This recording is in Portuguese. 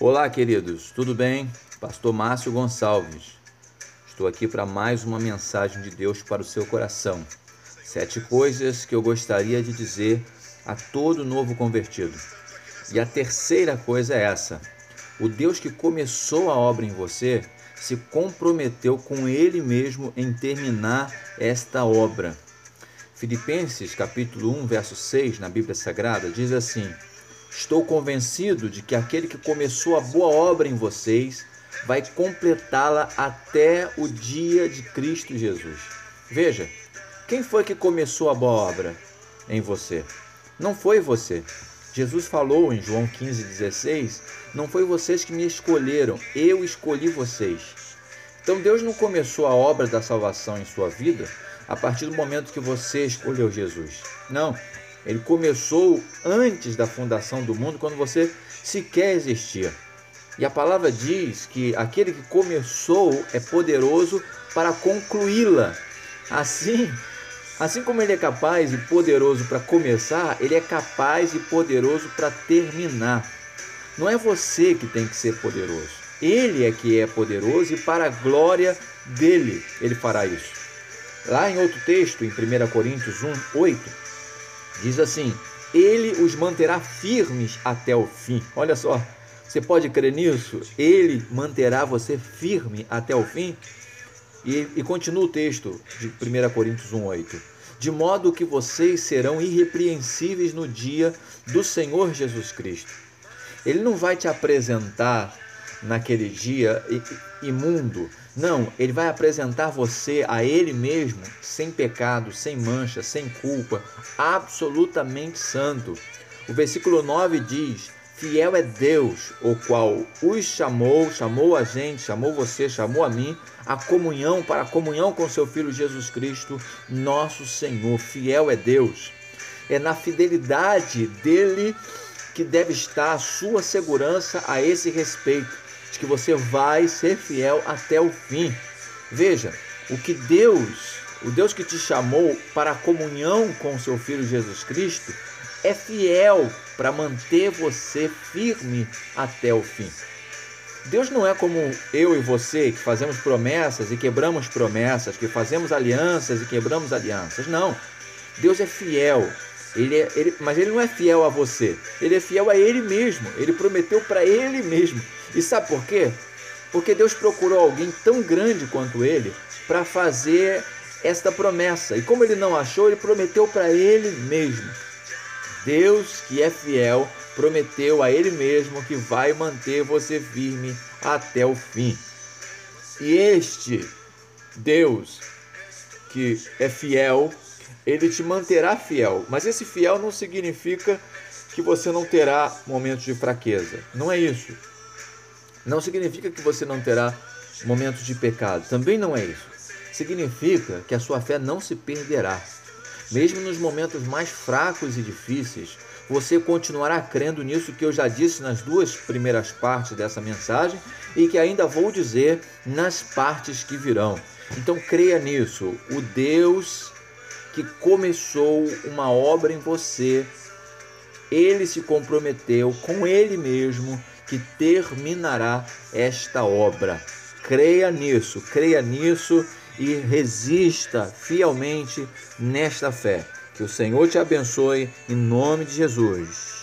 Olá, queridos, tudo bem? Pastor Márcio Gonçalves. Estou aqui para mais uma mensagem de Deus para o seu coração. Sete coisas que eu gostaria de dizer a todo novo convertido. E a terceira coisa é essa: o Deus que começou a obra em você se comprometeu com ele mesmo em terminar esta obra. Filipenses capítulo 1, verso 6, na Bíblia Sagrada, diz assim: Estou convencido de que aquele que começou a boa obra em vocês vai completá-la até o dia de Cristo Jesus. Veja, quem foi que começou a boa obra em você? Não foi você. Jesus falou em João 15,16: Não foi vocês que me escolheram, eu escolhi vocês. Então Deus não começou a obra da salvação em sua vida a partir do momento que você escolheu Jesus. Não, ele começou antes da fundação do mundo, quando você sequer existia. E a palavra diz que aquele que começou é poderoso para concluí-la. Assim, assim como ele é capaz e poderoso para começar, ele é capaz e poderoso para terminar. Não é você que tem que ser poderoso. Ele é que é poderoso e para a glória dele ele fará isso. Lá em outro texto, em 1 Coríntios 1, 8, Diz assim: Ele os manterá firmes até o fim. Olha só, você pode crer nisso? Ele manterá você firme até o fim? E, e continua o texto de 1 Coríntios 1,8: De modo que vocês serão irrepreensíveis no dia do Senhor Jesus Cristo. Ele não vai te apresentar naquele dia imundo. Não, ele vai apresentar você a ele mesmo sem pecado, sem mancha, sem culpa, absolutamente santo. O versículo 9 diz: Fiel é Deus, o qual os chamou, chamou a gente, chamou você, chamou a mim, a comunhão, para a comunhão com seu Filho Jesus Cristo, nosso Senhor. Fiel é Deus. É na fidelidade dele que deve estar a sua segurança a esse respeito de que você vai ser fiel até o fim. Veja, o que Deus, o Deus que te chamou para a comunhão com seu Filho Jesus Cristo, é fiel para manter você firme até o fim. Deus não é como eu e você que fazemos promessas e quebramos promessas, que fazemos alianças e quebramos alianças. Não. Deus é fiel. Ele é, ele, mas ele não é fiel a você. Ele é fiel a ele mesmo. Ele prometeu para ele mesmo e sabe por quê? Porque Deus procurou alguém tão grande quanto ele para fazer esta promessa. E como ele não achou, ele prometeu para ele mesmo. Deus, que é fiel, prometeu a ele mesmo que vai manter você firme até o fim. E este Deus, que é fiel, ele te manterá fiel. Mas esse fiel não significa que você não terá momentos de fraqueza. Não é isso. Não significa que você não terá momentos de pecado. Também não é isso. Significa que a sua fé não se perderá. Mesmo nos momentos mais fracos e difíceis, você continuará crendo nisso que eu já disse nas duas primeiras partes dessa mensagem e que ainda vou dizer nas partes que virão. Então creia nisso. O Deus que começou uma obra em você, ele se comprometeu com ele mesmo que terminará esta obra. Creia nisso, creia nisso e resista fielmente nesta fé. Que o Senhor te abençoe em nome de Jesus.